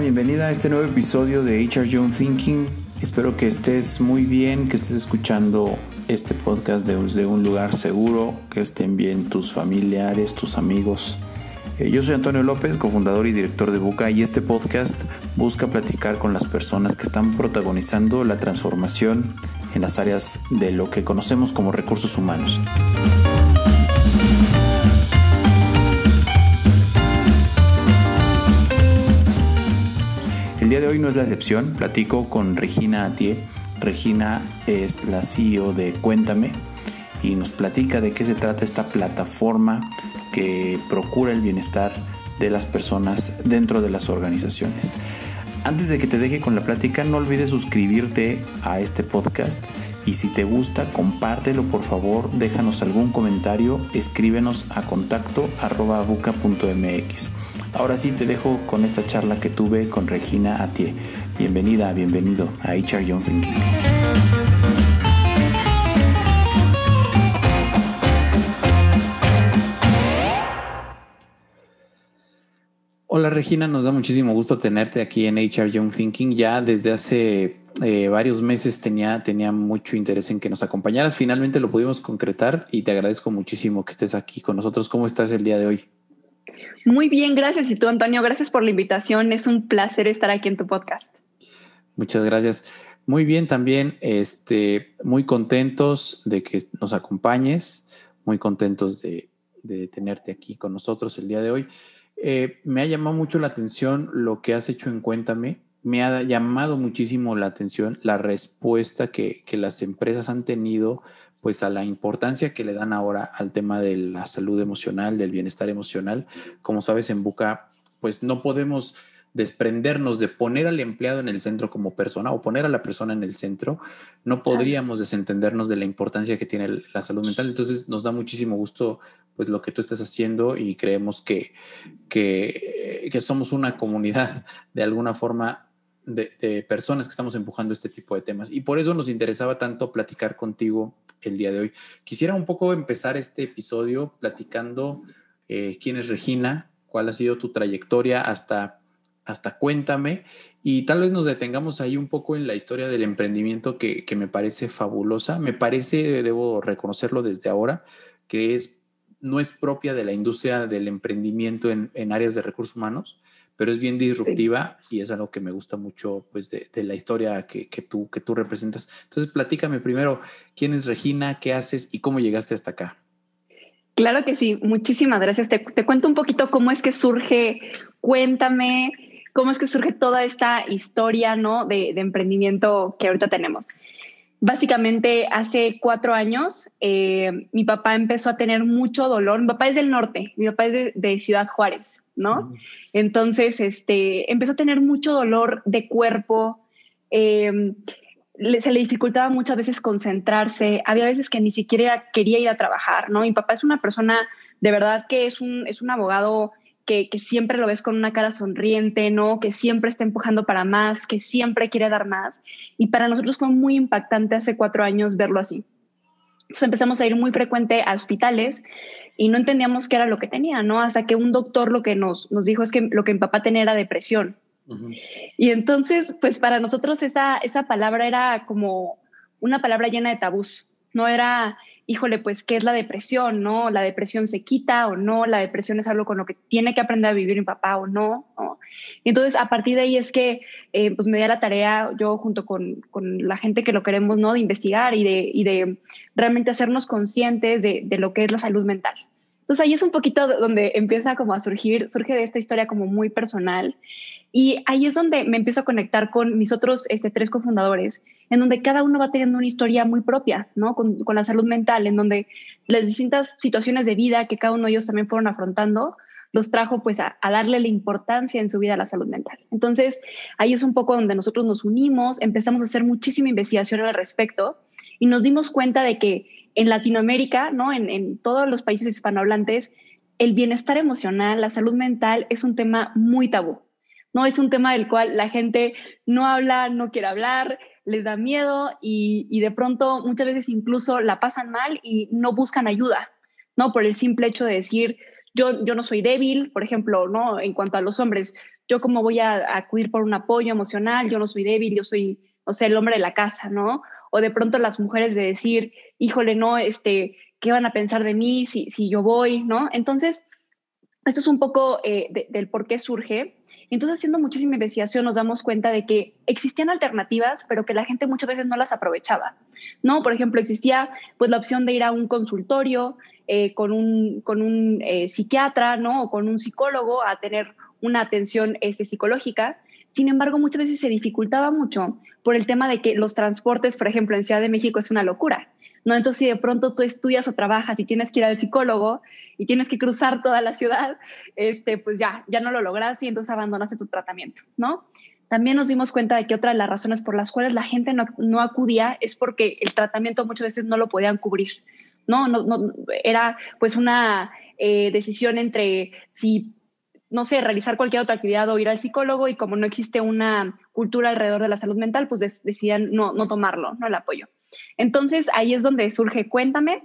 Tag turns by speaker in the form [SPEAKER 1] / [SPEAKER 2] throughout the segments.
[SPEAKER 1] bienvenida a este nuevo episodio de HR Young Thinking. Espero que estés muy bien, que estés escuchando este podcast desde un lugar seguro, que estén bien tus familiares, tus amigos. Eh, yo soy Antonio López, cofundador y director de Buca, y este podcast busca platicar con las personas que están protagonizando la transformación en las áreas de lo que conocemos como recursos humanos. Día de hoy no es la excepción, platico con Regina Atié. Regina es la CEO de Cuéntame y nos platica de qué se trata esta plataforma que procura el bienestar de las personas dentro de las organizaciones. Antes de que te deje con la plática, no olvides suscribirte a este podcast y si te gusta, compártelo por favor, déjanos algún comentario, escríbenos a contacto arroba. Ahora sí te dejo con esta charla que tuve con Regina Atie. Bienvenida, bienvenido a HR Young Thinking. Hola Regina, nos da muchísimo gusto tenerte aquí en HR Young Thinking. Ya desde hace eh, varios meses tenía, tenía mucho interés en que nos acompañaras. Finalmente lo pudimos concretar y te agradezco muchísimo que estés aquí con nosotros. ¿Cómo estás el día de hoy?
[SPEAKER 2] Muy bien, gracias. Y tú, Antonio, gracias por la invitación. Es un placer estar aquí en tu podcast.
[SPEAKER 1] Muchas gracias. Muy bien, también este, muy contentos de que nos acompañes, muy contentos de, de tenerte aquí con nosotros el día de hoy. Eh, me ha llamado mucho la atención lo que has hecho en Cuéntame. Me ha llamado muchísimo la atención la respuesta que, que las empresas han tenido pues a la importancia que le dan ahora al tema de la salud emocional, del bienestar emocional. Como sabes, en Buca, pues no podemos desprendernos de poner al empleado en el centro como persona o poner a la persona en el centro, no podríamos desentendernos de la importancia que tiene la salud mental. Entonces nos da muchísimo gusto pues lo que tú estás haciendo y creemos que, que, que somos una comunidad de alguna forma de, personas que estamos empujando este tipo de temas. Y por eso nos interesaba tanto platicar contigo el día de hoy. Quisiera un poco empezar este episodio platicando eh, quién es Regina, cuál ha sido tu trayectoria hasta hasta cuéntame y tal vez nos detengamos ahí un poco en la historia del emprendimiento que, que, me parece fabulosa. Me parece, debo reconocerlo desde ahora, que es, no es propia de la industria del emprendimiento en, en áreas de recursos humanos, pero es bien disruptiva sí. y es algo que me gusta mucho pues, de, de la historia que, que, tú, que tú representas. Entonces, platícame primero, ¿quién es Regina? ¿Qué haces? ¿Y cómo llegaste hasta acá?
[SPEAKER 2] Claro que sí, muchísimas gracias. Te, te cuento un poquito cómo es que surge Cuéntame, cómo es que surge toda esta historia ¿no? de, de emprendimiento que ahorita tenemos. Básicamente, hace cuatro años, eh, mi papá empezó a tener mucho dolor. Mi papá es del norte, mi papá es de, de Ciudad Juárez, ¿no? Entonces, este, empezó a tener mucho dolor de cuerpo. Eh, le, se le dificultaba muchas veces concentrarse. Había veces que ni siquiera quería ir a trabajar, ¿no? Mi papá es una persona, de verdad que es un, es un abogado que, que, siempre lo ves con una cara sonriente, ¿no? Que siempre está empujando para más, que siempre quiere dar más. Y para nosotros fue muy impactante hace cuatro años verlo así. Entonces empezamos a ir muy frecuente a hospitales y no entendíamos qué era lo que tenía, ¿no? Hasta que un doctor lo que nos, nos dijo es que lo que mi papá tenía era depresión. Uh -huh. Y entonces, pues para nosotros esa, esa palabra era como una palabra llena de tabús. No era, híjole, pues, ¿qué es la depresión? ¿No? ¿La depresión se quita o no? ¿La depresión es algo con lo que tiene que aprender a vivir mi papá o no? ¿No? Y entonces, a partir de ahí es que, eh, pues, me di a la tarea, yo junto con, con, la gente que lo queremos, ¿no? De investigar y de, y de realmente hacernos conscientes de, de lo que es la salud mental. Entonces, ahí es un poquito donde empieza como a surgir, surge de esta historia como muy personal. Y ahí es donde me empiezo a conectar con mis otros este, tres cofundadores, en donde cada uno va teniendo una historia muy propia, ¿no? Con, con, la salud mental, en donde las distintas situaciones de vida que cada uno de ellos también fueron afrontando, los trajo pues a, a darle la importancia en su vida a la salud mental. Entonces, ahí es un poco donde nosotros nos unimos, empezamos a hacer muchísima investigación al respecto y nos dimos cuenta de que en Latinoamérica, ¿no? En, todos los países hispanohablantes, el bienestar emocional, la salud mental es un tema muy tabú. ¿no? Es un tema del cual la gente no habla, no quiere hablar, les da miedo y, de pronto muchas veces incluso la pasan mal y no buscan ayuda, ¿no? Por el simple hecho de decir, yo, yo no soy débil, por ejemplo, ¿no? En cuanto a los hombres, yo como voy a, acudir por un apoyo emocional, yo no soy débil, yo soy, o sea, el hombre de la casa, ¿no? O de pronto las mujeres de decir, híjole, no, este, ¿qué van a pensar de mí si, si yo voy, ¿no? Entonces, esto es un poco eh, del por qué surge. Entonces, haciendo muchísima investigación, nos damos cuenta de que existían alternativas, pero que la gente muchas veces no las aprovechaba. ¿no? Por ejemplo, existía pues, la opción de ir a un consultorio eh, con un, con un eh, psiquiatra ¿no? o con un psicólogo a tener una atención este, psicológica. Sin embargo, muchas veces se dificultaba mucho por el tema de que los transportes, por ejemplo, en Ciudad de México es una locura. ¿no? Entonces, si de pronto tú estudias o trabajas y tienes que ir al psicólogo y tienes que cruzar toda la ciudad, este, pues ya, ya no lo logras y entonces abandonaste tu tratamiento, ¿no? También nos dimos cuenta de que otra de las razones por las cuales la gente no, acudía es porque el tratamiento muchas veces no lo podían cubrir, ¿no? no, no era pues una eh, decisión entre si no sé, realizar cualquier otra actividad o ir al psicólogo y como no existe una cultura alrededor de la salud mental, pues decían no, no tomarlo, no el apoyo. Entonces ahí es donde surge Cuéntame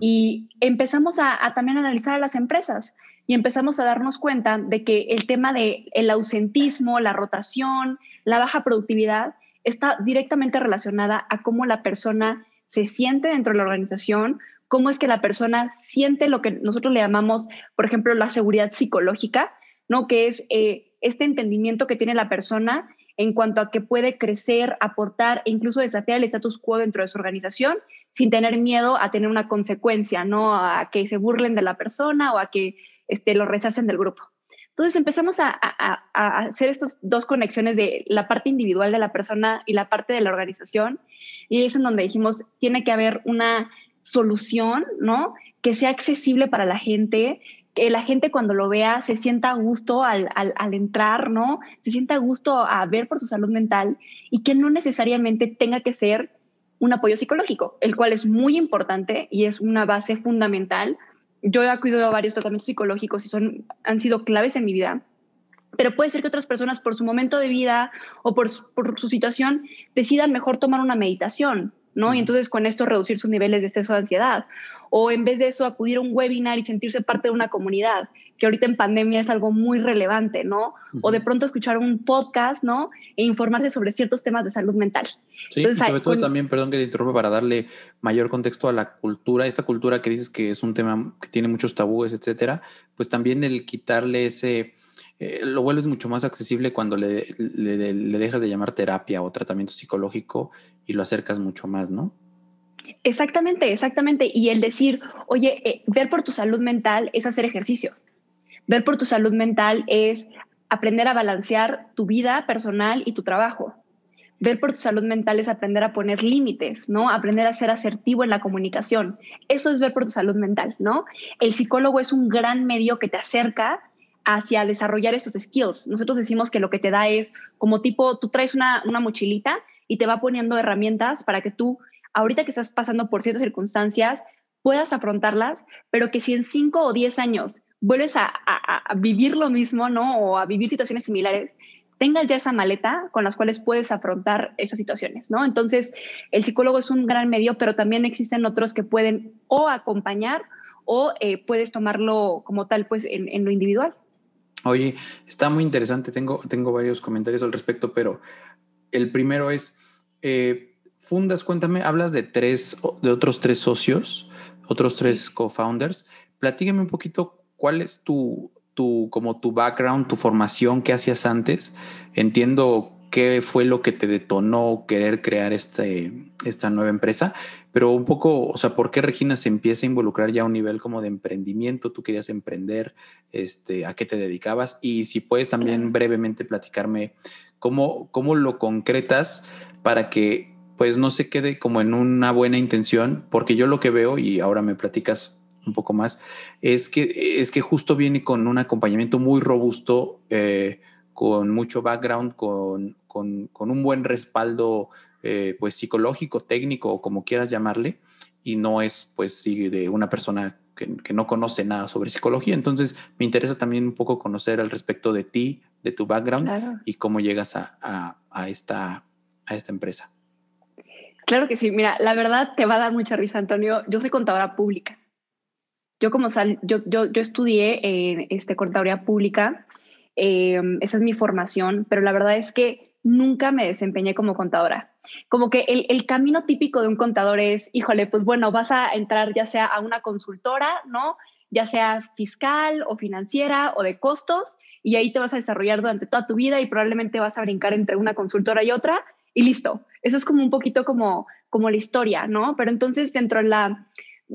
[SPEAKER 2] y empezamos a, también analizar a las empresas y empezamos a darnos cuenta de que el tema del el ausentismo, la rotación, la baja productividad está directamente relacionada a cómo la persona se siente dentro de la organización, cómo es que la persona siente lo que nosotros le llamamos, por ejemplo, la seguridad psicológica, ¿no? Que es eh, este entendimiento que tiene la persona en cuanto a que puede crecer, aportar e incluso desafiar el status quo dentro de su organización sin tener miedo a tener una consecuencia, no a que se burlen de la persona o a que este, lo rechacen del grupo. Entonces empezamos a, hacer estas dos conexiones de la parte individual de la persona y la parte de la organización. Y es en donde dijimos, tiene que haber una solución, ¿no? Que sea accesible para la gente, que la gente cuando lo vea se sienta a gusto al, al, entrar, ¿no? Se sienta a gusto a ver por su salud mental y que no necesariamente tenga que ser un apoyo psicológico, el cual es muy importante y es una base fundamental yo he acudido a varios tratamientos psicológicos y son, han sido claves en mi vida, pero puede ser que otras personas por su momento de vida o por, por su situación decidan mejor tomar una meditación, ¿no? Y entonces con esto reducir sus niveles de estrés o de ansiedad o en vez de eso acudir a un webinar y sentirse parte de una comunidad, que ahorita en pandemia es algo muy relevante, ¿no? O de pronto escuchar un podcast, ¿no? E informarse sobre ciertos temas de salud mental.
[SPEAKER 1] Sí, sobre todo también, perdón que te interrumpa, para darle mayor contexto a la cultura, esta cultura que dices que es un tema que tiene muchos tabúes, etcétera, pues también el quitarle ese... Eh, lo vuelves mucho más accesible cuando le, le, le dejas de llamar terapia o tratamiento psicológico y lo acercas mucho más, ¿no?
[SPEAKER 2] Exactamente, exactamente. Y el decir, oye, eh, ver por tu salud mental es hacer ejercicio. Ver por tu salud mental es aprender a balancear tu vida personal y tu trabajo. Ver por tu salud mental es aprender a poner límites, ¿no? Aprender a ser asertivo en la comunicación. Eso es ver por tu salud mental, ¿no? El psicólogo es un gran medio que te acerca hacia desarrollar esos skills. Nosotros decimos que lo que te da es como tipo, tú traes una, una mochilita y te va poniendo herramientas para que tú ahorita que estás pasando por ciertas circunstancias, puedas afrontarlas, pero que si en cinco o diez años vuelves a, vivir lo mismo, ¿no? O a vivir situaciones similares, tengas ya esa maleta con las cuales puedes afrontar esas situaciones, ¿no? Entonces, el psicólogo es un gran medio, pero también existen otros que pueden o acompañar o eh, puedes tomarlo como tal, pues, en, lo individual.
[SPEAKER 1] Oye, está muy interesante, tengo, tengo varios comentarios al respecto, pero el primero es, eh, fundas, cuéntame, hablas de tres, de otros tres socios, otros tres co-founders. Platígame un poquito cuál es tu, tu, como tu background, tu formación, qué hacías antes. Entiendo qué fue lo que te detonó querer crear este, esta nueva empresa, pero un poco, o sea, ¿por qué Regina se empieza a involucrar ya a un nivel como de emprendimiento? ¿Tú querías emprender? Este, ¿A qué te dedicabas? Y si puedes también brevemente platicarme cómo, cómo lo concretas para que pues no se quede como en una buena intención, porque yo lo que veo, y ahora me platicas un poco más, es que, es que justo viene con un acompañamiento muy robusto, eh, con mucho background, con, un buen respaldo eh, pues psicológico, técnico o como quieras llamarle, y no es pues de una persona que, no conoce nada sobre psicología. Entonces me interesa también un poco conocer al respecto de ti, de tu background y cómo llegas a, esta, a esta empresa.
[SPEAKER 2] Claro que sí. Mira, la verdad te va a dar mucha risa, Antonio. Yo soy contadora pública. Yo como sal, yo, yo, yo estudié en este, contaduría pública, eh, esa es mi formación, pero la verdad es que nunca me desempeñé como contadora. Como que el, el, camino típico de un contador es, híjole, pues bueno, vas a entrar ya sea a una consultora, ¿no? Ya sea fiscal o financiera o de costos, y ahí te vas a desarrollar durante toda tu vida y probablemente vas a brincar entre una consultora y otra y listo. Eso es como un poquito como, como la historia, ¿no? Pero entonces dentro de la,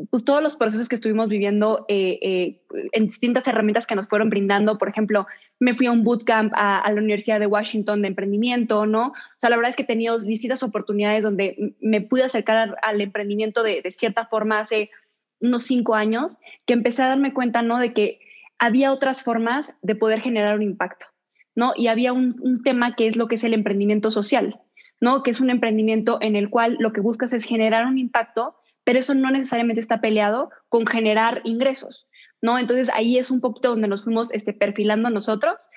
[SPEAKER 2] pues todos los procesos que estuvimos viviendo eh, eh, en distintas herramientas que nos fueron brindando, por ejemplo, me fui a un bootcamp a, la Universidad de Washington de emprendimiento, ¿no? O sea, la verdad es que he tenido distintas oportunidades donde me pude acercar al, emprendimiento de, cierta forma hace unos cinco años, que empecé a darme cuenta, ¿no? De que había otras formas de poder generar un impacto, ¿no? Y había un tema que es lo que es el emprendimiento social, ¿no? Que es un emprendimiento en el cual lo que buscas es generar un impacto pero eso no necesariamente está peleado con generar ingresos, ¿no? Entonces ahí es un poquito donde nos fuimos este, perfilando nosotros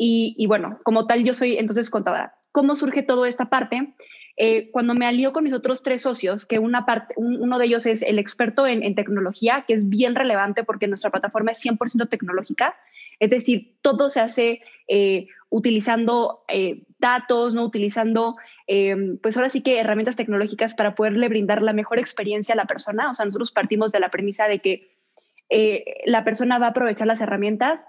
[SPEAKER 2] y, bueno, como tal yo soy entonces contadora. ¿Cómo surge toda esta parte? Eh, cuando me alió con mis otros tres socios, que una parte, uno de ellos es el experto en, tecnología, que es bien relevante porque nuestra plataforma es 100% tecnológica, es decir, todo se hace eh, utilizando eh, datos, no utilizando, eh, pues ahora sí que herramientas tecnológicas para poderle brindar la mejor experiencia a la persona. O sea, nosotros partimos de la premisa de que la persona va a aprovechar las herramientas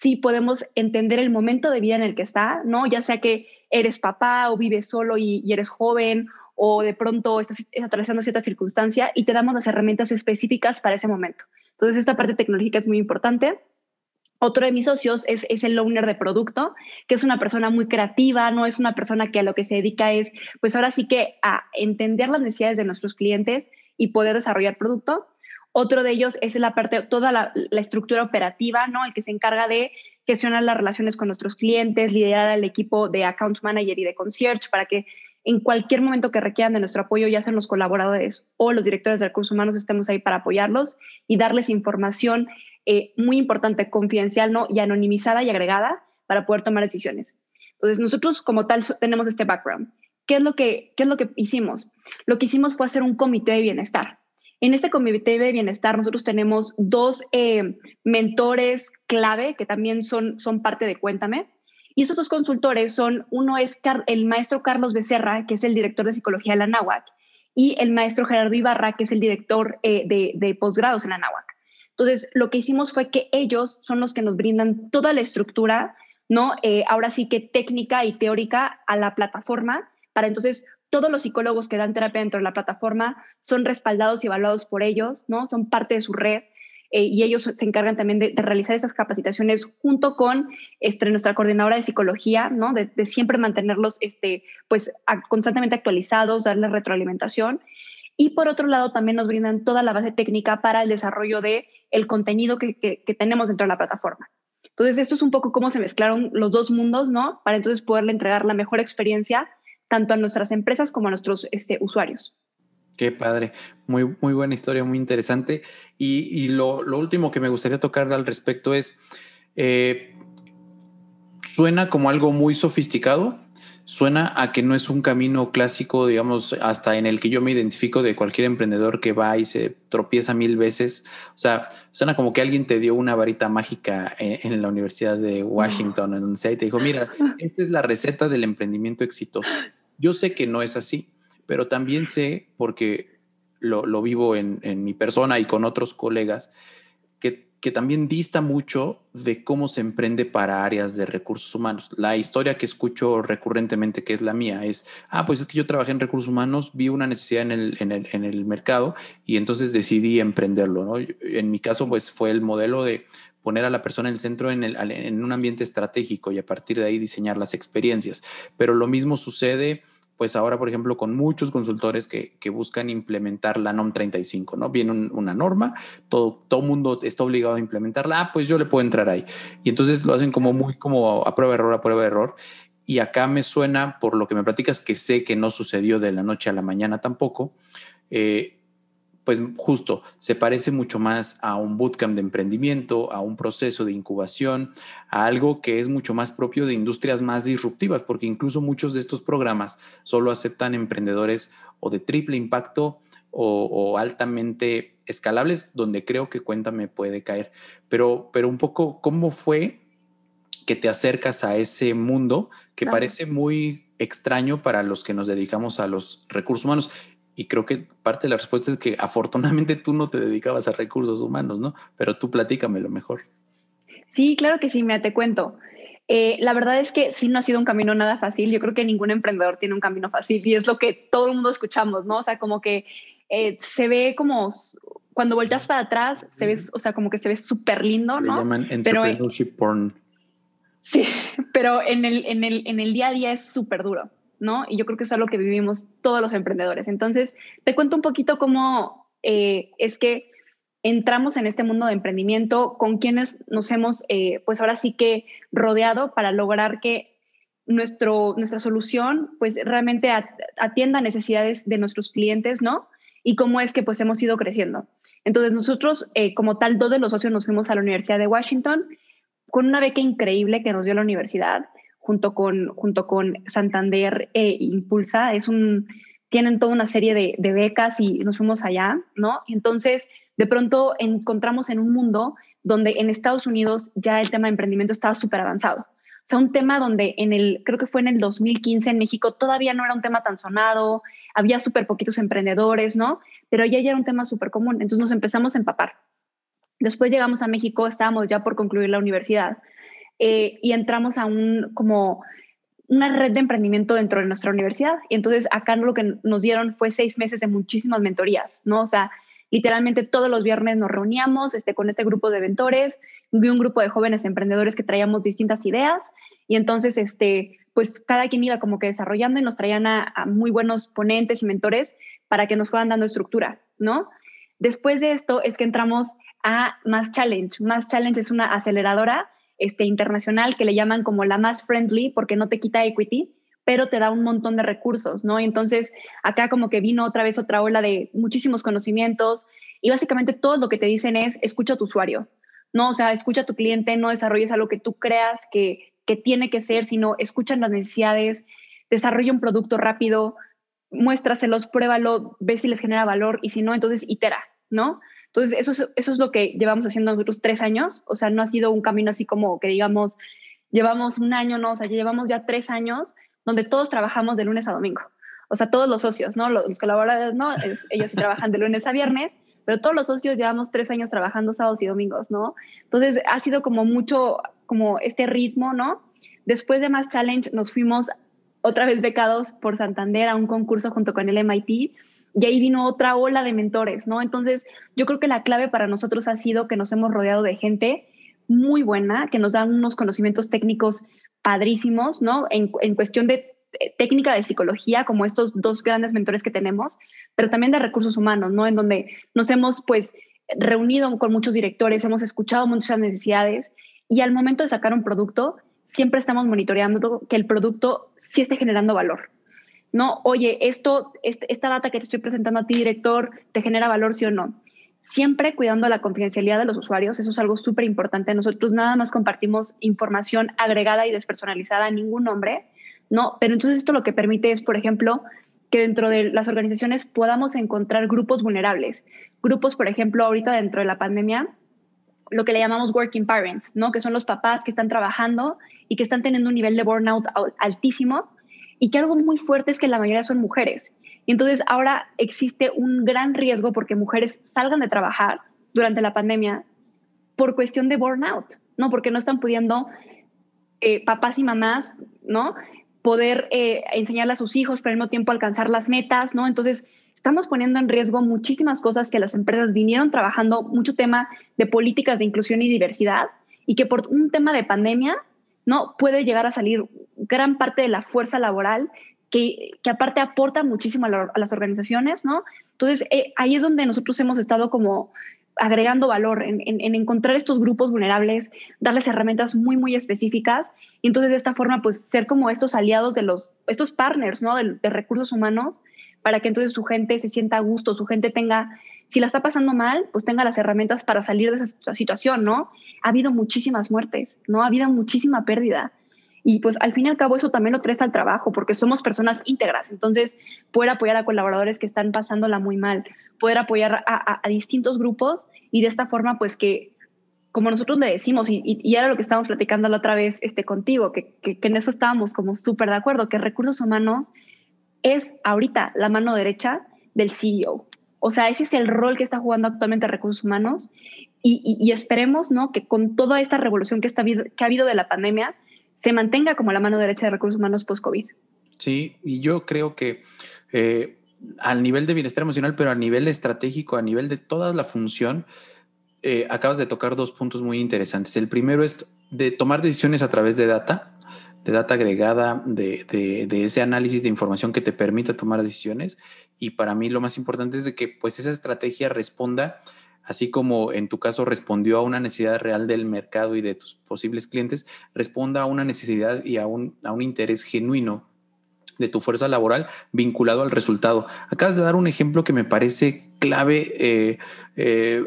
[SPEAKER 2] si podemos entender el momento de vida en el que está, ¿no? Ya sea que eres papá o vives solo y, y eres joven o de pronto estás atravesando cierta circunstancia y te damos las herramientas específicas para ese momento. Entonces, esta parte tecnológica es muy importante. Otro de mis socios es, es, el owner de producto, que es una persona muy creativa, no es una persona que a lo que se dedica es, pues ahora sí que a entender las necesidades de nuestros clientes y poder desarrollar producto. Otro de ellos es la parte, toda la, la estructura operativa, ¿no? El que se encarga de gestionar las relaciones con nuestros clientes, liderar al equipo de account manager y de concierge para que en cualquier momento que requieran de nuestro apoyo, ya sean los colaboradores o los directores de recursos humanos, estemos ahí para apoyarlos y darles información eh, muy importante, confidencial ¿no? y anonimizada y agregada para poder tomar decisiones. Entonces, nosotros como tal tenemos este background. ¿Qué es lo que, qué es lo que hicimos? Lo que hicimos fue hacer un comité de bienestar. En este comité de bienestar nosotros tenemos dos eh, mentores clave que también son, son parte de Cuéntame. Y esos dos consultores son, uno es el maestro Carlos Becerra, que es el director de psicología de la NAWAC, y el maestro Gerardo Ibarra, que es el director eh, de, de posgrados en la NAWAC. Entonces, lo que hicimos fue que ellos son los que nos brindan toda la estructura, ¿no? Eh, ahora sí que técnica y teórica a la plataforma, para entonces todos los psicólogos que dan terapia dentro de la plataforma son respaldados y evaluados por ellos, ¿no? Son parte de su red. Eh, y ellos se encargan también de, realizar estas capacitaciones junto con este, nuestra coordinadora de psicología, ¿no? De, siempre mantenerlos este, pues, constantemente actualizados, darles retroalimentación. Y por otro lado, también nos brindan toda la base técnica para el desarrollo de el contenido que, tenemos dentro de la plataforma. Entonces, esto es un poco cómo se mezclaron los dos mundos, ¿no? Para entonces poderle entregar la mejor experiencia tanto a nuestras empresas como a nuestros este, usuarios.
[SPEAKER 1] Qué padre, muy, muy buena historia, muy interesante. Y, lo, último que me gustaría tocar al respecto es, eh, suena como algo muy sofisticado, suena a que no es un camino clásico, digamos, hasta en el que yo me identifico de cualquier emprendedor que va y se tropieza mil veces. O sea, suena como que alguien te dio una varita mágica en, la Universidad de Washington, en donde sea, y te dijo, mira, esta es la receta del emprendimiento exitoso. Yo sé que no es así, pero también sé, porque lo, vivo en, mi persona y con otros colegas, que también dista mucho de cómo se emprende para áreas de recursos humanos. La historia que escucho recurrentemente, que es la mía, es, ah, pues es que yo trabajé en recursos humanos, vi una necesidad en el, mercado y entonces decidí emprenderlo. En mi caso, pues fue el modelo de poner a la persona en el centro en, el, en un ambiente estratégico y a partir de ahí diseñar las experiencias. Pero lo mismo sucede pues ahora, por ejemplo, con muchos consultores que, buscan implementar la NOM 35, ¿no? Viene una norma, todo, todo mundo está obligado a implementarla, ah, pues yo le puedo entrar ahí. Y entonces lo hacen como muy como a prueba error, a prueba error. Y acá me suena, por lo que me platicas, que sé que no sucedió de la noche a la mañana tampoco, eh, pues justo se parece mucho más a un bootcamp de emprendimiento, a un proceso de incubación, a algo que es mucho más propio de industrias más disruptivas, porque incluso muchos de estos programas solo aceptan emprendedores o de triple impacto o, altamente escalables donde creo que Cuéntame puede caer. Pero, pero un poco, ¿cómo fue que te acercas a ese mundo que parece muy extraño para los que nos dedicamos a los recursos humanos? Y creo que parte de la respuesta es que afortunadamente tú no te dedicabas a recursos humanos, ¿no? Pero tú platícame mejor.
[SPEAKER 2] Sí, claro que sí, mira, te cuento. Eh, la verdad es que sí no ha sido un camino nada fácil. Yo creo que ningún emprendedor tiene un camino fácil y es lo que todo el mundo escuchamos, ¿no? O sea, como que eh, se ve como cuando volteas para atrás, se ve, o sea, como que se ve súper lindo, ¿no?
[SPEAKER 1] Le llaman entrepreneurship porn.
[SPEAKER 2] Sí, pero en el, en el, en el día a día es súper duro, ¿no? Y yo creo que es algo que vivimos todos los emprendedores. Entonces, te cuento un poquito cómo eh, es que entramos en este mundo de emprendimiento, con quienes nos hemos, eh, pues ahora sí que rodeado para lograr que nuestro, nuestra solución, pues realmente atienda necesidades de nuestros clientes, ¿no? Y cómo es que pues hemos ido creciendo. Entonces nosotros, eh, como tal, dos de los socios nos fuimos a la Universidad de Washington con una beca increíble que nos dio la universidad, junto con, junto con Santander e Impulsa. Es un, tienen toda una serie de, becas y nos fuimos allá, ¿no? Entonces, de pronto encontramos en un mundo donde en Estados Unidos ya el tema de emprendimiento estaba súper avanzado. O sea, un tema donde en el, creo que fue en el 2015 en México todavía no era un tema tan sonado, había súper poquitos emprendedores, ¿no? Pero ya, ya era un tema súper común. Entonces nos empezamos a empapar. Después llegamos a México, estábamos ya por concluir la universidad eh, y entramos a un como una red de emprendimiento dentro de nuestra universidad. Y entonces acá lo que nos dieron fue seis meses de muchísimas mentorías, ¿no? O sea, Literalmente todos los viernes nos reuníamos este, con este grupo de mentores y un grupo de jóvenes emprendedores que traíamos distintas ideas y entonces este, pues cada quien iba como que desarrollando y nos traían a, muy buenos ponentes y mentores para que nos fueran dando estructura, ¿no? Después de esto es que entramos a Más Challenge. Más Challenge es una aceleradora este, internacional que le llaman como la más friendly porque no te quita equity, pero te da un montón de recursos, ¿no? entonces acá como que vino otra vez otra ola de muchísimos conocimientos y básicamente todo lo que te dicen es escucha a tu usuario, ¿no? O sea, escucha a tu cliente, no desarrolles algo que tú creas que, que tiene que ser, sino escucha las necesidades, desarrolla un producto rápido, muéstraselos, pruébalo, ve si les genera valor y si no, entonces itera, ¿no? Entonces, eso es, eso es lo que llevamos haciendo nosotros tres años, o sea, no ha sido un camino así como que digamos, llevamos un año, no, o sea, llevamos ya tres años donde todos trabajamos de lunes a domingo. O sea, todos los socios, ¿no? Los, colaboradores, ¿no? ellos sí trabajan de lunes a viernes, pero todos los socios llevamos tres años trabajando sábados y domingos, ¿no? Entonces, ha sido como mucho, como este ritmo, ¿no? Después de Más Challenge nos fuimos otra vez becados por Santander a un concurso junto con el MIT y ahí vino otra ola de mentores, ¿no? Entonces, yo creo que la clave para nosotros ha sido que nos hemos rodeado de gente muy buena, que nos dan unos conocimientos técnicos padrísimos, ¿no? En, cuestión de eh, técnica de psicología, como estos dos grandes mentores que tenemos, pero también de recursos humanos, ¿no? En donde nos hemos, pues, reunido con muchos directores, hemos escuchado muchas necesidades y al momento de sacar un producto, siempre estamos monitoreando que el producto sí esté generando valor. No, oye, esto, este, esta data que te estoy presentando a ti, director, ¿te genera valor, sí o no? siempre cuidando la confidencialidad de los usuarios, eso es algo súper importante. Nosotros nada más compartimos información agregada y despersonalizada a ningún nombre, ¿no? Pero entonces esto lo que permite es, por ejemplo, que dentro de las organizaciones podamos encontrar grupos vulnerables. Grupos, por ejemplo, ahorita dentro de la pandemia, lo que le llamamos working parents, ¿no? Que son los papás que están trabajando y que están teniendo un nivel de burnout altísimo y que algo muy fuerte es que la mayoría son mujeres. Y entonces ahora existe un gran riesgo porque mujeres salgan de trabajar durante la pandemia por cuestión de burnout, ¿no? Porque no están pudiendo eh, papás y mamás, ¿no? Poder eh, enseñarle a sus hijos, pero al mismo tiempo alcanzar las metas, ¿no? Entonces estamos poniendo en riesgo muchísimas cosas que las empresas vinieron trabajando, mucho tema de políticas de inclusión y diversidad, y que por un tema de pandemia, ¿no? Puede llegar a salir gran parte de la fuerza laboral que, aparte aporta muchísimo a, las organizaciones, ¿no? Entonces, eh, ahí es donde nosotros hemos estado como agregando valor en, encontrar estos grupos vulnerables, darles herramientas muy, muy específicas y entonces de esta forma, pues ser como estos aliados de los, estos partners, ¿no? De, de recursos humanos para que entonces su gente se sienta a gusto, su gente tenga, si la está pasando mal, pues tenga las herramientas para salir de esa situación, ¿no? Ha habido muchísimas muertes, ¿no? Ha habido muchísima pérdida. Y pues al fin y al cabo eso también lo traes al trabajo, porque somos personas íntegras. Entonces, poder apoyar a colaboradores que están pasándola muy mal, poder apoyar a, distintos grupos y de esta forma, pues que, como nosotros le decimos, y, y, era lo que estábamos platicando la otra vez este, contigo, que, que, que en eso estábamos como súper de acuerdo, que recursos humanos es ahorita la mano derecha del CEO. O sea, ese es el rol que está jugando actualmente recursos humanos y, esperemos ¿no? que con toda esta revolución que, está, que ha habido de la pandemia se mantenga como la mano derecha de recursos humanos post-COVID.
[SPEAKER 1] Sí, y yo creo que eh, al nivel de bienestar emocional, pero a nivel estratégico, a nivel de toda la función, eh, acabas de tocar dos puntos muy interesantes. El primero es de tomar decisiones a través de data, de data agregada, de, de, ese análisis de información que te permita tomar decisiones. Y para mí lo más importante es de que pues esa estrategia responda así como en tu caso respondió a una necesidad real del mercado y de tus posibles clientes, responda a una necesidad y a un, a un interés genuino de tu fuerza laboral vinculado al resultado. Acabas de dar un ejemplo que me parece clave eh, eh,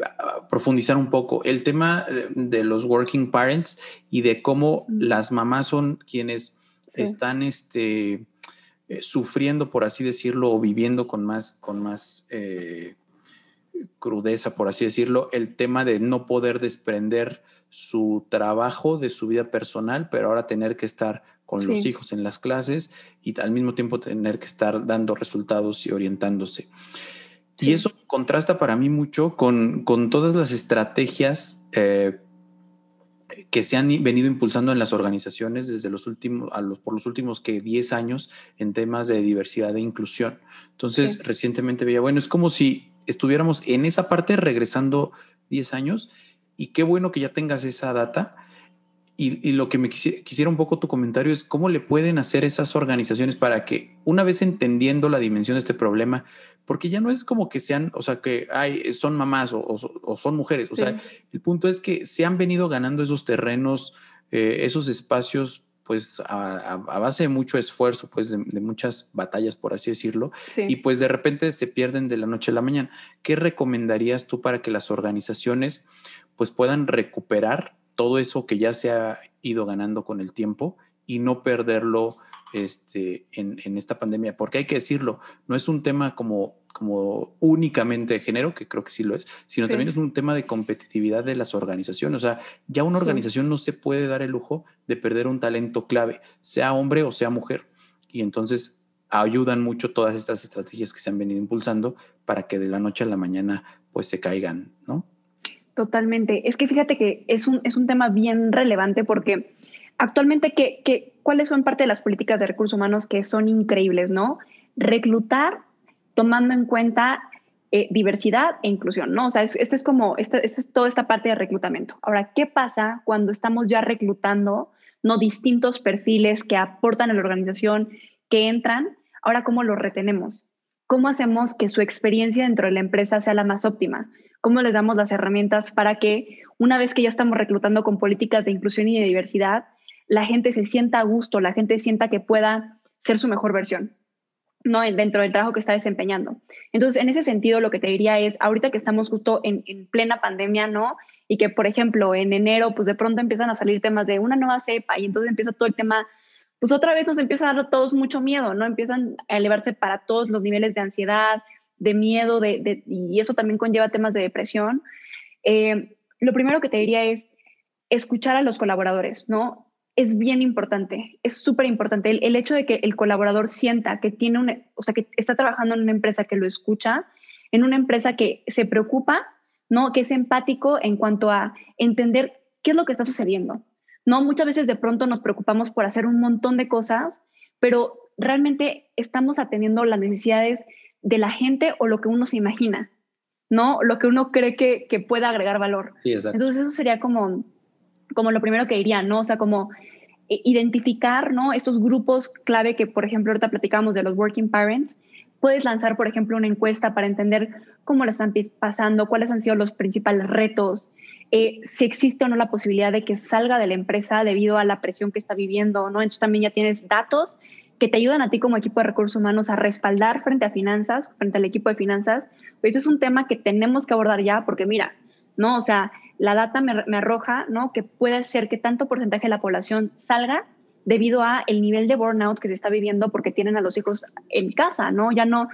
[SPEAKER 1] profundizar un poco, el tema de los working parents y de cómo las mamás son quienes están este, eh, sufriendo, por así decirlo, o viviendo con más, con más crudeza, por así decirlo, el tema de no poder desprender su trabajo de su vida personal, pero ahora tener que estar con los hijos en las clases y al mismo tiempo tener que estar dando resultados y orientándose. Y eso contrasta para mí mucho con, con todas las estrategias eh, que se han venido impulsando en las organizaciones desde los últimos, a los, por los últimos que 10 años en temas de diversidad e inclusión. Entonces, recientemente veía, bueno, es como si estuviéramos en esa parte regresando 10 años y qué bueno que ya tengas esa data. Y, lo que me quisiera, un poco tu comentario es cómo le pueden hacer esas organizaciones para que una vez entendiendo la dimensión de este problema, porque ya no es como que sean, o sea, que hay, son mamás o, son mujeres, o sea, el punto es que se han venido ganando esos terrenos, eh, esos espacios pues a, base de mucho esfuerzo, pues de, muchas batallas, por así decirlo, y pues de repente se pierden de la noche a la mañana. ¿Qué recomendarías tú para que las organizaciones pues puedan recuperar todo eso que ya se ha ido ganando con el tiempo y no perderlo este, en, en, esta pandemia, porque hay que decirlo, no es un tema como, como únicamente de género, que creo que sí lo es, sino también es un tema de competitividad de las organizaciones. O sea, ya una organización no se puede dar el lujo de perder un talento clave, sea hombre o sea mujer. Y entonces ayudan mucho todas estas estrategias que se han venido impulsando para que de la noche a la mañana pues se caigan, ¿no?
[SPEAKER 2] Totalmente. Es que fíjate que es un, es un tema bien relevante porque actualmente, ¿qué, cuáles son parte de las políticas de recursos humanos que son increíbles, no? Reclutar tomando en cuenta eh, diversidad e inclusión, ¿no? O sea, esto es como, esta, es toda esta parte de reclutamiento. Ahora, ¿qué pasa cuando estamos ya reclutando, no distintos perfiles que aportan a la organización, que entran? Ahora, ¿cómo los retenemos? ¿Cómo hacemos que su experiencia dentro de la empresa sea la más óptima? ¿Cómo les damos las herramientas para que una vez que ya estamos reclutando con políticas de inclusión y de diversidad, la gente se sienta a gusto, la gente sienta que pueda ser su mejor versión, ¿no? Dentro del trabajo que está desempeñando. Entonces, en ese sentido, lo que te diría es, ahorita que estamos justo en, plena pandemia, ¿no? Y que, por ejemplo, en enero, pues de pronto empiezan a salir temas de una nueva cepa y entonces empieza todo el tema, pues otra vez nos empieza a dar a todos mucho miedo, ¿no? Empiezan a elevarse para todos los niveles de ansiedad, de miedo, de, y eso también conlleva temas de depresión. Eh, lo primero que te diría es escuchar a los colaboradores, ¿no? es bien importante, es súper importante. El, hecho de que el colaborador sienta que tiene un, o sea, que está trabajando en una empresa que lo escucha, en una empresa que se preocupa, ¿no? Que es empático en cuanto a entender qué es lo que está sucediendo. No, muchas veces de pronto nos preocupamos por hacer un montón de cosas, pero realmente estamos atendiendo las necesidades de la gente o lo que uno se imagina, ¿no? Lo que uno cree que, que pueda agregar valor. Entonces eso sería como como lo primero que diría, ¿no? O sea, como eh, identificar, ¿no? Estos grupos clave que, por ejemplo, ahorita platicamos de los working parents. Puedes lanzar, por ejemplo, una encuesta para entender cómo la están pasando, cuáles han sido los principales retos, eh, si existe o no la posibilidad de que salga de la empresa debido a la presión que está viviendo, ¿no? Entonces también ya tienes datos que te ayudan a ti como equipo de recursos humanos a respaldar frente a finanzas, frente al equipo de finanzas. Pues eso es un tema que tenemos que abordar ya porque mira, ¿no? O sea, la data me, arroja, ¿no? Que puede ser que tanto porcentaje de la población salga debido a el nivel de burnout que se está viviendo porque tienen a los hijos en casa, ¿no? Ya no,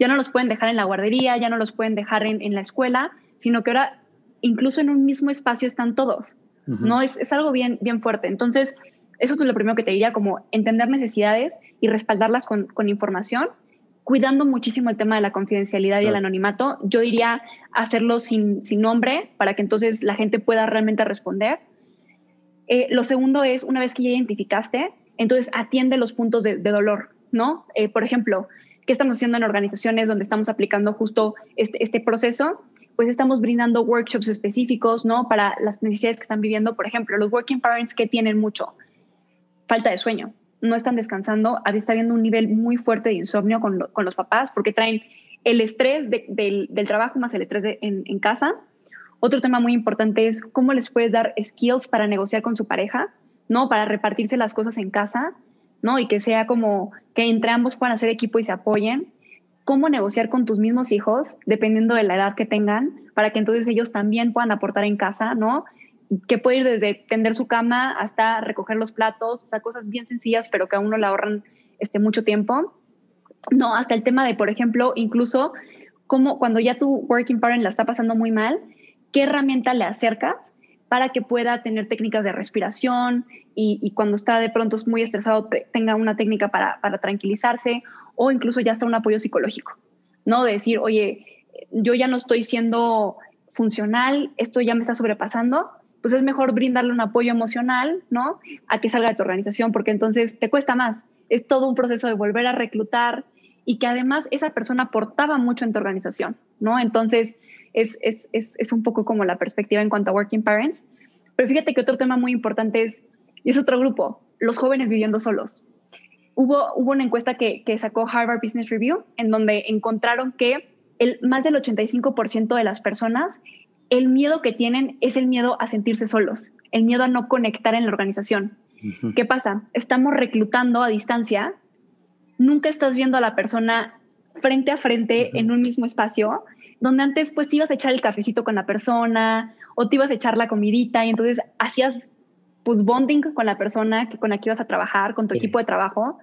[SPEAKER 2] ya no los pueden dejar en la guardería, ya no los pueden dejar en, en la escuela, sino que ahora incluso en un mismo espacio están todos, ¿no? Es, es, algo bien, bien fuerte. Entonces, eso es lo primero que te diría, como entender necesidades y respaldarlas con, con información, cuidando muchísimo el tema de la confidencialidad y el anonimato. Yo diría hacerlo sin, sin nombre para que entonces la gente pueda realmente responder eh, lo segundo es, una vez que ya identificaste, entonces atiende los puntos de, dolor, ¿no? Eh, por ejemplo, ¿qué estamos haciendo en organizaciones donde estamos aplicando justo este, este, proceso? Pues estamos brindando workshops específicos, ¿no? Para las necesidades que están viviendo. Por ejemplo, los working parents que tienen mucho falta de sueño, no están descansando, está habiendo un nivel muy fuerte de insomnio con, los papás porque traen el estrés del, trabajo más el estrés en, en casa otro tema muy importante es cómo les puedes dar skills para negociar con su pareja, ¿no? Para repartirse las cosas en casa, ¿no? Y que sea como que entre ambos puedan hacer equipo y se apoyen. Cómo negociar con tus mismos hijos, dependiendo de la edad que tengan, para que entonces ellos también puedan aportar en casa, ¿no? Que puede ir desde tender su cama hasta recoger los platos, o sea, cosas bien sencillas, pero que a uno le ahorran este, mucho tiempo. No, hasta el tema de, por ejemplo, incluso como cuando ya tu working parent la está pasando muy mal, qué herramienta le acercas para que pueda tener técnicas de respiración y, cuando está de pronto muy estresado tenga una técnica para, tranquilizarse o incluso ya está un apoyo psicológico, ¿no? De decir, oye, yo ya no estoy siendo funcional, esto ya me está sobrepasando, pues es mejor brindarle un apoyo emocional, ¿no? A que salga de tu organización, porque entonces te cuesta más. Es todo un proceso de volver a reclutar y que además esa persona aportaba mucho en tu organización, ¿no? Entonces, es, es, es, es, un poco como la perspectiva en cuanto a working parents. Pero fíjate que otro tema muy importante es, y es otro grupo, los jóvenes viviendo solos. Hubo, hubo una encuesta que, que sacó Harvard Business Review en donde encontraron que el, más del 85% de las personas, el miedo que tienen es el miedo a sentirse solos, el miedo a no conectar en la organización. ¿Qué pasa? Estamos reclutando a distancia, nunca estás viendo a la persona frente a frente en un mismo espacio donde antes pues te ibas a echar el cafecito con la persona o te ibas a echar la comidita y entonces hacías pues bonding con la persona que, con la que ibas a trabajar, con tu equipo de trabajo.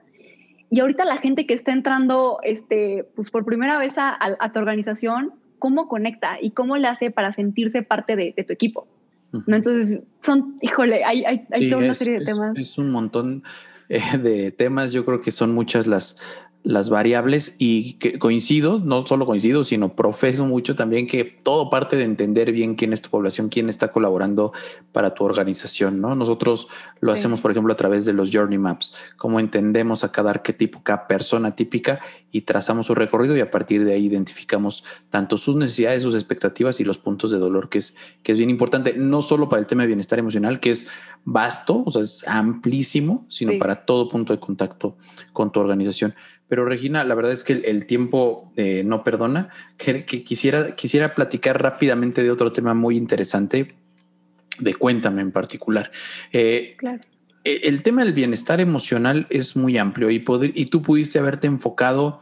[SPEAKER 2] Y ahorita la gente que está entrando este, pues por primera vez a, tu organización, ¿cómo conecta y cómo le hace para sentirse parte de, tu equipo? ¿No? Entonces, son, híjole, hay, hay, toda una serie de temas.
[SPEAKER 1] Es un montón eh, de temas, yo creo que son muchas las, las variables y que coincido, no solo coincido, sino profeso mucho también que todo parte de entender bien quién es tu población, quién está colaborando para tu organización, ¿no? Nosotros lo hacemos, por ejemplo, a través de los Journey Maps, cómo entendemos a cada arquetipo, cada persona típica y trazamos su recorrido y a partir de ahí identificamos tanto sus necesidades, sus expectativas y los puntos de dolor, que es, que es bien importante, no solo para el tema de bienestar emocional, que es vasto, o sea, es amplísimo, sino para todo punto de contacto con tu organización. Pero Regina, la verdad es que el, tiempo eh, no perdona. Que, quisiera, quisiera platicar rápidamente de otro tema muy interesante, de Cuéntame en particular. Eh, claro. E, el tema del bienestar emocional es muy amplio y, poder, y tú pudiste haberte enfocado,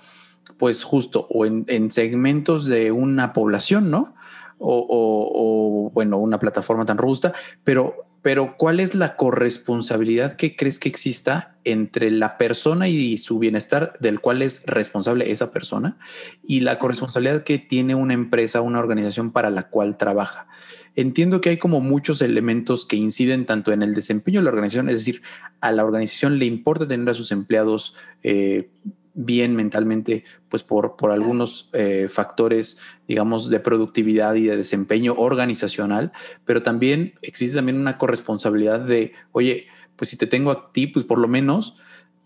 [SPEAKER 1] pues justo, o en, en segmentos de una población, ¿no? O, o, o, bueno, una plataforma tan robusta, pero pero ¿cuál es la corresponsabilidad que crees que exista entre la persona y su bienestar del cual es responsable esa persona y la corresponsabilidad que tiene una empresa, una organización para la cual trabaja? Entiendo que hay como muchos elementos que inciden tanto en el desempeño de la organización, es decir, a la organización le importa tener a sus empleados eh, bien mentalmente, pues por, por algunos eh, factores, digamos, de productividad y de desempeño organizacional, pero también existe también una corresponsabilidad de, oye, pues si te tengo a ti, pues por lo menos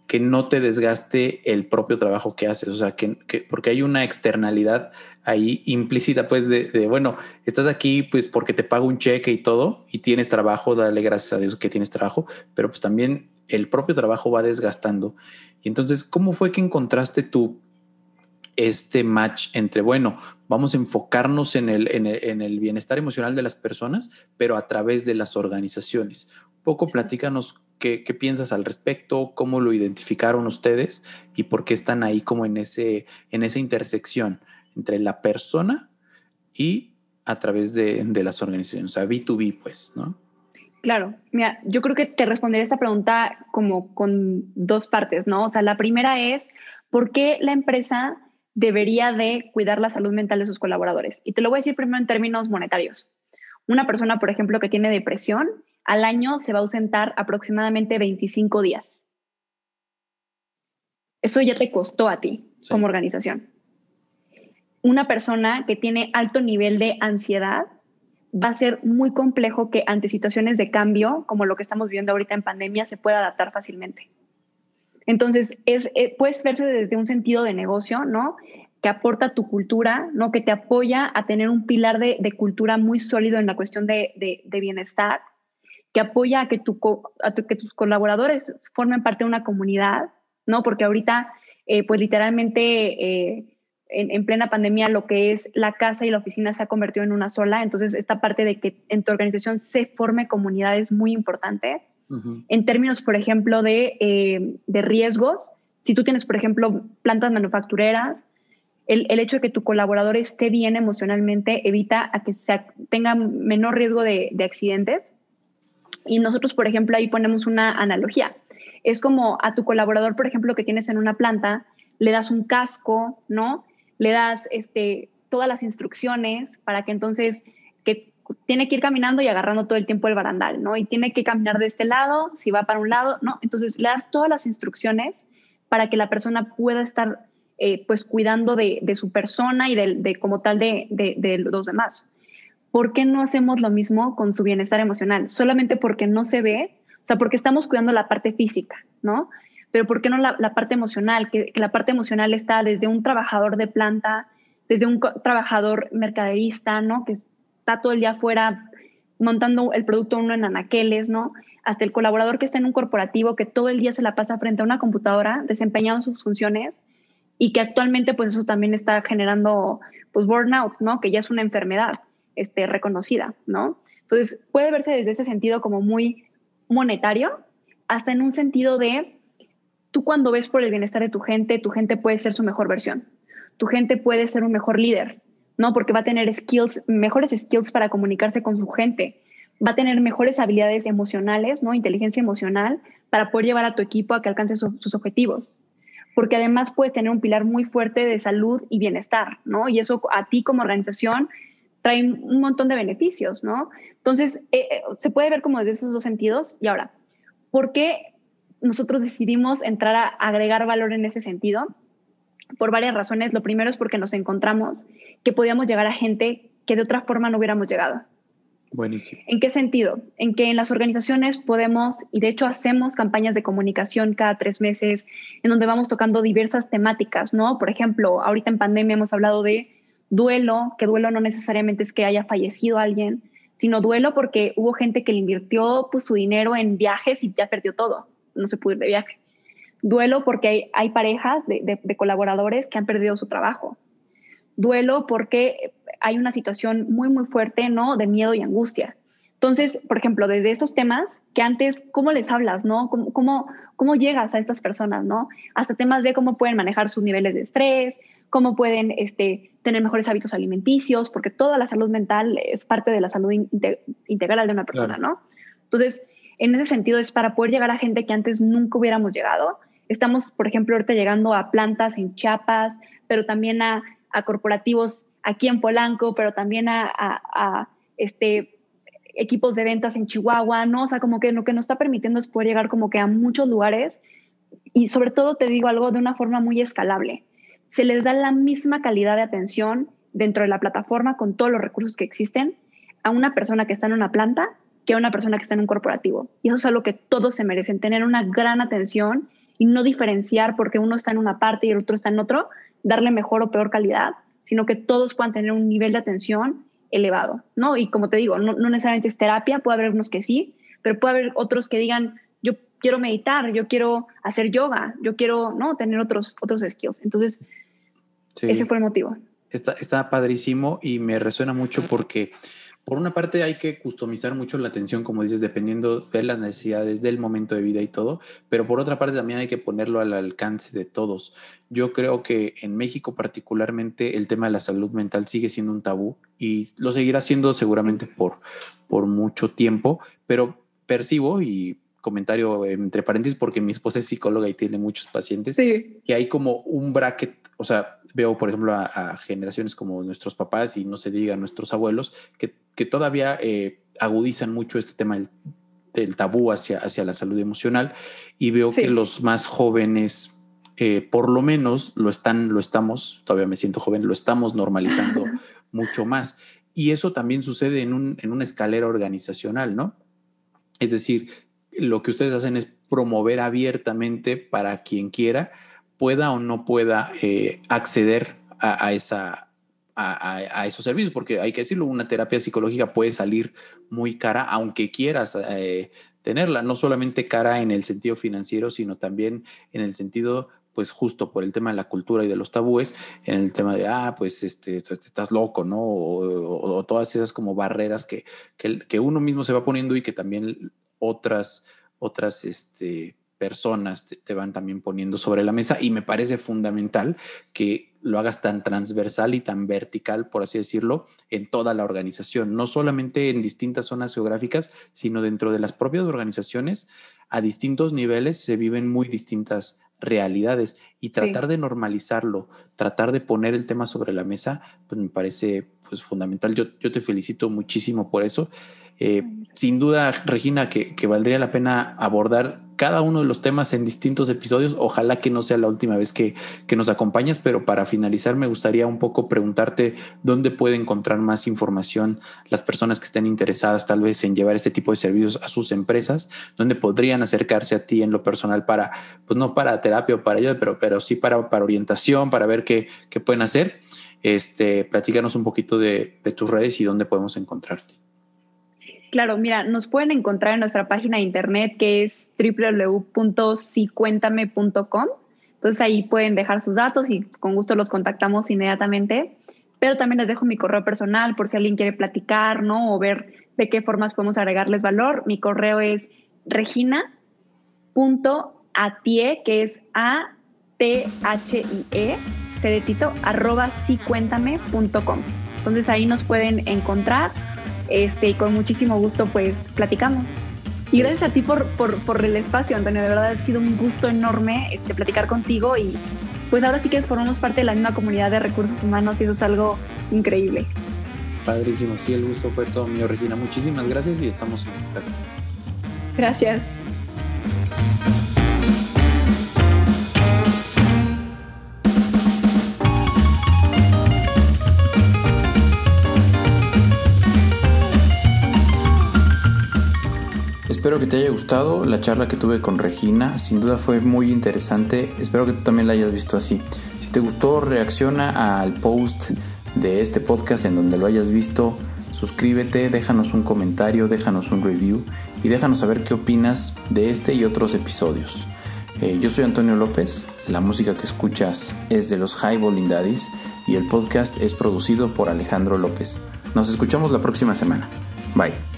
[SPEAKER 1] que no te desgaste el propio trabajo que haces, o sea, que, porque hay una externalidad ahí implícita, pues, de, de, bueno, estás aquí, pues, porque te pago un cheque y todo, y tienes trabajo, dale gracias a Dios que tienes trabajo, pero pues también el propio trabajo va desgastando. Y entonces, ¿cómo fue que encontraste tú este match entre, bueno, vamos a enfocarnos en el, en el, bienestar emocional de las personas, pero a través de las organizaciones? Un poco platícanos qué, piensas al respecto, cómo lo identificaron ustedes y por qué están ahí como en, ese, en esa intersección entre la persona y a través de, de las organizaciones, o sea, B2B, pues, ¿no?
[SPEAKER 2] Claro, mira, yo creo que te responderé esta pregunta como con dos partes, ¿no? O sea, la primera es, ¿por qué la empresa debería de cuidar la salud mental de sus colaboradores? Y te lo voy a decir primero en términos monetarios. Una persona, por ejemplo, que tiene depresión, al año se va a ausentar aproximadamente 25 días. Eso ya te costó a ti como organización. Una persona que tiene alto nivel de ansiedad va a ser muy complejo que ante situaciones de cambio, como lo que estamos viviendo ahorita en pandemia, se pueda adaptar fácilmente. Entonces, es, eh, puedes verse desde un sentido de negocio, ¿no? Que aporta tu cultura, ¿no? Que te apoya a tener un pilar de, cultura muy sólido en la cuestión de, bienestar, que apoya a que, tu, que tus colaboradores formen parte de una comunidad, ¿no? Porque ahorita, eh, pues literalmente... Eh, en, plena pandemia lo que es la casa y la oficina se ha convertido en una sola. Entonces, esta parte de que en tu organización se forme comunidad es muy importante. En términos, por ejemplo, de, eh, de, riesgos, si tú tienes, por ejemplo, plantas manufactureras, el, el, hecho de que tu colaborador esté bien emocionalmente evita a que se tenga menor riesgo de, de accidentes. Y nosotros, por ejemplo, ahí ponemos una analogía. Es como a tu colaborador, por ejemplo, que tienes en una planta, le das un casco, ¿no? le das este, todas las instrucciones para que entonces que tiene que ir caminando y agarrando todo el tiempo el barandal, ¿no? Y tiene que caminar de este lado, si va para un lado, ¿no? Entonces le das todas las instrucciones para que la persona pueda estar eh, pues cuidando de, su persona y de, como tal de, de, los demás. ¿Por qué no hacemos lo mismo con su bienestar emocional? Solamente porque no se ve, o sea, porque estamos cuidando la parte física, ¿no? pero ¿por qué no la, parte emocional? Que, la parte emocional está desde un trabajador de planta, desde un trabajador mercaderista, ¿no? Que está todo el día afuera montando el producto uno en anaqueles, ¿no? Hasta el colaborador que está en un corporativo que todo el día se la pasa frente a una computadora desempeñando sus funciones y que actualmente pues eso también está generando pues burnout, ¿no? Que ya es una enfermedad este, reconocida, ¿no? Entonces puede verse desde ese sentido como muy monetario hasta en un sentido de tú cuando ves por el bienestar de tu gente, tu gente puede ser su mejor versión. Tu gente puede ser un mejor líder, ¿no? Porque va a tener skills, mejores skills para comunicarse con su gente. Va a tener mejores habilidades emocionales, ¿no? Inteligencia emocional para poder llevar a tu equipo a que alcance sus objetivos. Porque además puedes tener un pilar muy fuerte de salud y bienestar, ¿no? Y eso a ti como organización trae un montón de beneficios, ¿no? Entonces, eh, eh, se puede ver como desde esos dos sentidos. Y ahora, ¿por qué nosotros decidimos entrar a agregar valor en ese sentido por varias razones. Lo primero es porque nos encontramos que podíamos llegar a gente que de otra forma no hubiéramos llegado.
[SPEAKER 1] Buenísimo.
[SPEAKER 2] ¿En qué sentido? En que en las organizaciones podemos, y de hecho hacemos campañas de comunicación cada tres meses, en donde vamos tocando diversas temáticas, ¿no? Por ejemplo, ahorita en pandemia hemos hablado de duelo, que duelo no necesariamente es que haya fallecido alguien, sino duelo porque hubo gente que le invirtió pues, su dinero en viajes y ya perdió todo no se pudo ir de viaje. Duelo porque hay, parejas de, colaboradores que han perdido su trabajo. Duelo porque hay una situación muy, muy fuerte, ¿no? De miedo y angustia. Entonces, por ejemplo, desde estos temas que antes, ¿cómo les hablas, no? ¿Cómo, cómo, cómo llegas a estas personas, no? Hasta temas de cómo pueden manejar sus niveles de estrés, cómo pueden este, tener mejores hábitos alimenticios, porque toda la salud mental es parte de la salud integral de una persona, ¿no? Entonces, en ese sentido es para poder llegar a gente que antes nunca hubiéramos llegado. Estamos, por ejemplo, ahorita llegando a plantas en Chiapas, pero también a, corporativos aquí en Polanco, pero también a, este, equipos de ventas en Chihuahua, ¿no? O sea, como que lo que nos está permitiendo es poder llegar como que a muchos lugares y sobre todo te digo algo de una forma muy escalable. Se les da la misma calidad de atención dentro de la plataforma con todos los recursos que existen a una persona que está en una planta que a una persona que está en un corporativo. Y eso es algo que todos se merecen, tener una gran atención y no diferenciar porque uno está en una parte y el otro está en otro, darle mejor o peor calidad, sino que todos puedan tener un nivel de atención elevado, ¿no? Y como te digo, no, necesariamente es terapia, puede haber unos que sí, pero puede haber otros que digan, yo quiero meditar, yo quiero hacer yoga, yo quiero, ¿no? Tener otros, otros skills. Entonces, ese fue el motivo.
[SPEAKER 1] Está, está padrísimo y me resuena mucho porque por una parte hay que customizar mucho la atención, como dices, dependiendo de las necesidades del momento de vida y todo, pero por otra parte también hay que ponerlo al alcance de todos. Yo creo que en México particularmente el tema de la salud mental sigue siendo un tabú y lo seguirá siendo seguramente por, por mucho tiempo, pero percibo y comentario entre paréntesis porque mi esposa es psicóloga y tiene muchos pacientes,
[SPEAKER 2] sí.
[SPEAKER 1] que hay como un bracket, o sea, veo por ejemplo a, generaciones como nuestros papás y no se diga nuestros abuelos, que, que todavía eh, agudizan mucho este tema del, del, tabú hacia, hacia la salud emocional y veo que los más jóvenes, eh, por lo menos lo están, lo estamos, todavía me siento joven, lo estamos normalizando mucho más. Y eso también sucede en, un, en una escalera organizacional, ¿no? Es decir, lo que ustedes hacen es promover abiertamente para quien quiera pueda o no pueda eh, acceder a, esa, a, esos servicios, porque hay que decirlo, una terapia psicológica puede salir muy cara, aunque quieras eh, tenerla, no solamente cara en el sentido financiero, sino también en el sentido pues justo por el tema de la cultura y de los tabúes, en el tema de, ah, pues este, estás loco, ¿no? O, todas esas como barreras que, que, que, uno mismo se va poniendo y que también otras, otras este, personas te, van también poniendo sobre la mesa y me parece fundamental que lo hagas tan transversal y tan vertical, por así decirlo, en toda la organización, no solamente en distintas zonas geográficas, sino dentro de las propias organizaciones, a distintos niveles se viven muy distintas realidades y tratar de normalizarlo, tratar de poner el tema sobre la mesa, pues me parece pues fundamental. Yo, yo te felicito muchísimo por eso. Eh, sin duda, Regina, que, valdría la pena abordar cada uno de los temas en distintos episodios. Ojalá que no sea la última vez que, nos acompañes, pero para finalizar me gustaría un poco preguntarte dónde puede encontrar más información las personas que estén interesadas tal vez en llevar este tipo de servicios a sus empresas, dónde podrían acercarse a ti en lo personal para, pues no para terapia o para ayuda, pero, pero sí para, para orientación, para ver qué, qué pueden hacer. Este, platícanos un poquito de, de tus redes y dónde podemos encontrarte.
[SPEAKER 2] Claro, mira, nos pueden encontrar en nuestra página de internet que es www.sicuéntame.com. Entonces ahí pueden dejar sus datos y con gusto los contactamos inmediatamente. Pero también les dejo mi correo personal por si alguien quiere platicar, ¿no? O ver de qué formas podemos agregarles valor. Mi correo es regina.atie, que es A-T-H-I-E, Tito, arroba sicuéntame.com. Entonces ahí nos pueden encontrar este, y con muchísimo gusto pues platicamos. Y gracias a ti por, por, el espacio, Antonio. De verdad ha sido un gusto enorme este, platicar contigo y pues ahora sí que formamos parte de la misma comunidad de recursos humanos y eso es algo increíble.
[SPEAKER 1] Padrísimo, sí, el gusto fue todo mío, Regina. Muchísimas gracias y estamos en contacto.
[SPEAKER 2] Gracias.
[SPEAKER 1] Espero que te haya gustado la charla que tuve con Regina. Sin duda fue muy interesante. Espero que tú también la hayas visto así. Si te gustó, reacciona al post de este podcast en donde lo hayas visto. Suscríbete, déjanos un comentario, déjanos un review y déjanos saber qué opinas de este y otros episodios. Eh, yo soy Antonio López, la música que escuchas es de los High Bowling Daddies y el podcast es producido por Alejandro López. Nos escuchamos la próxima semana. Bye.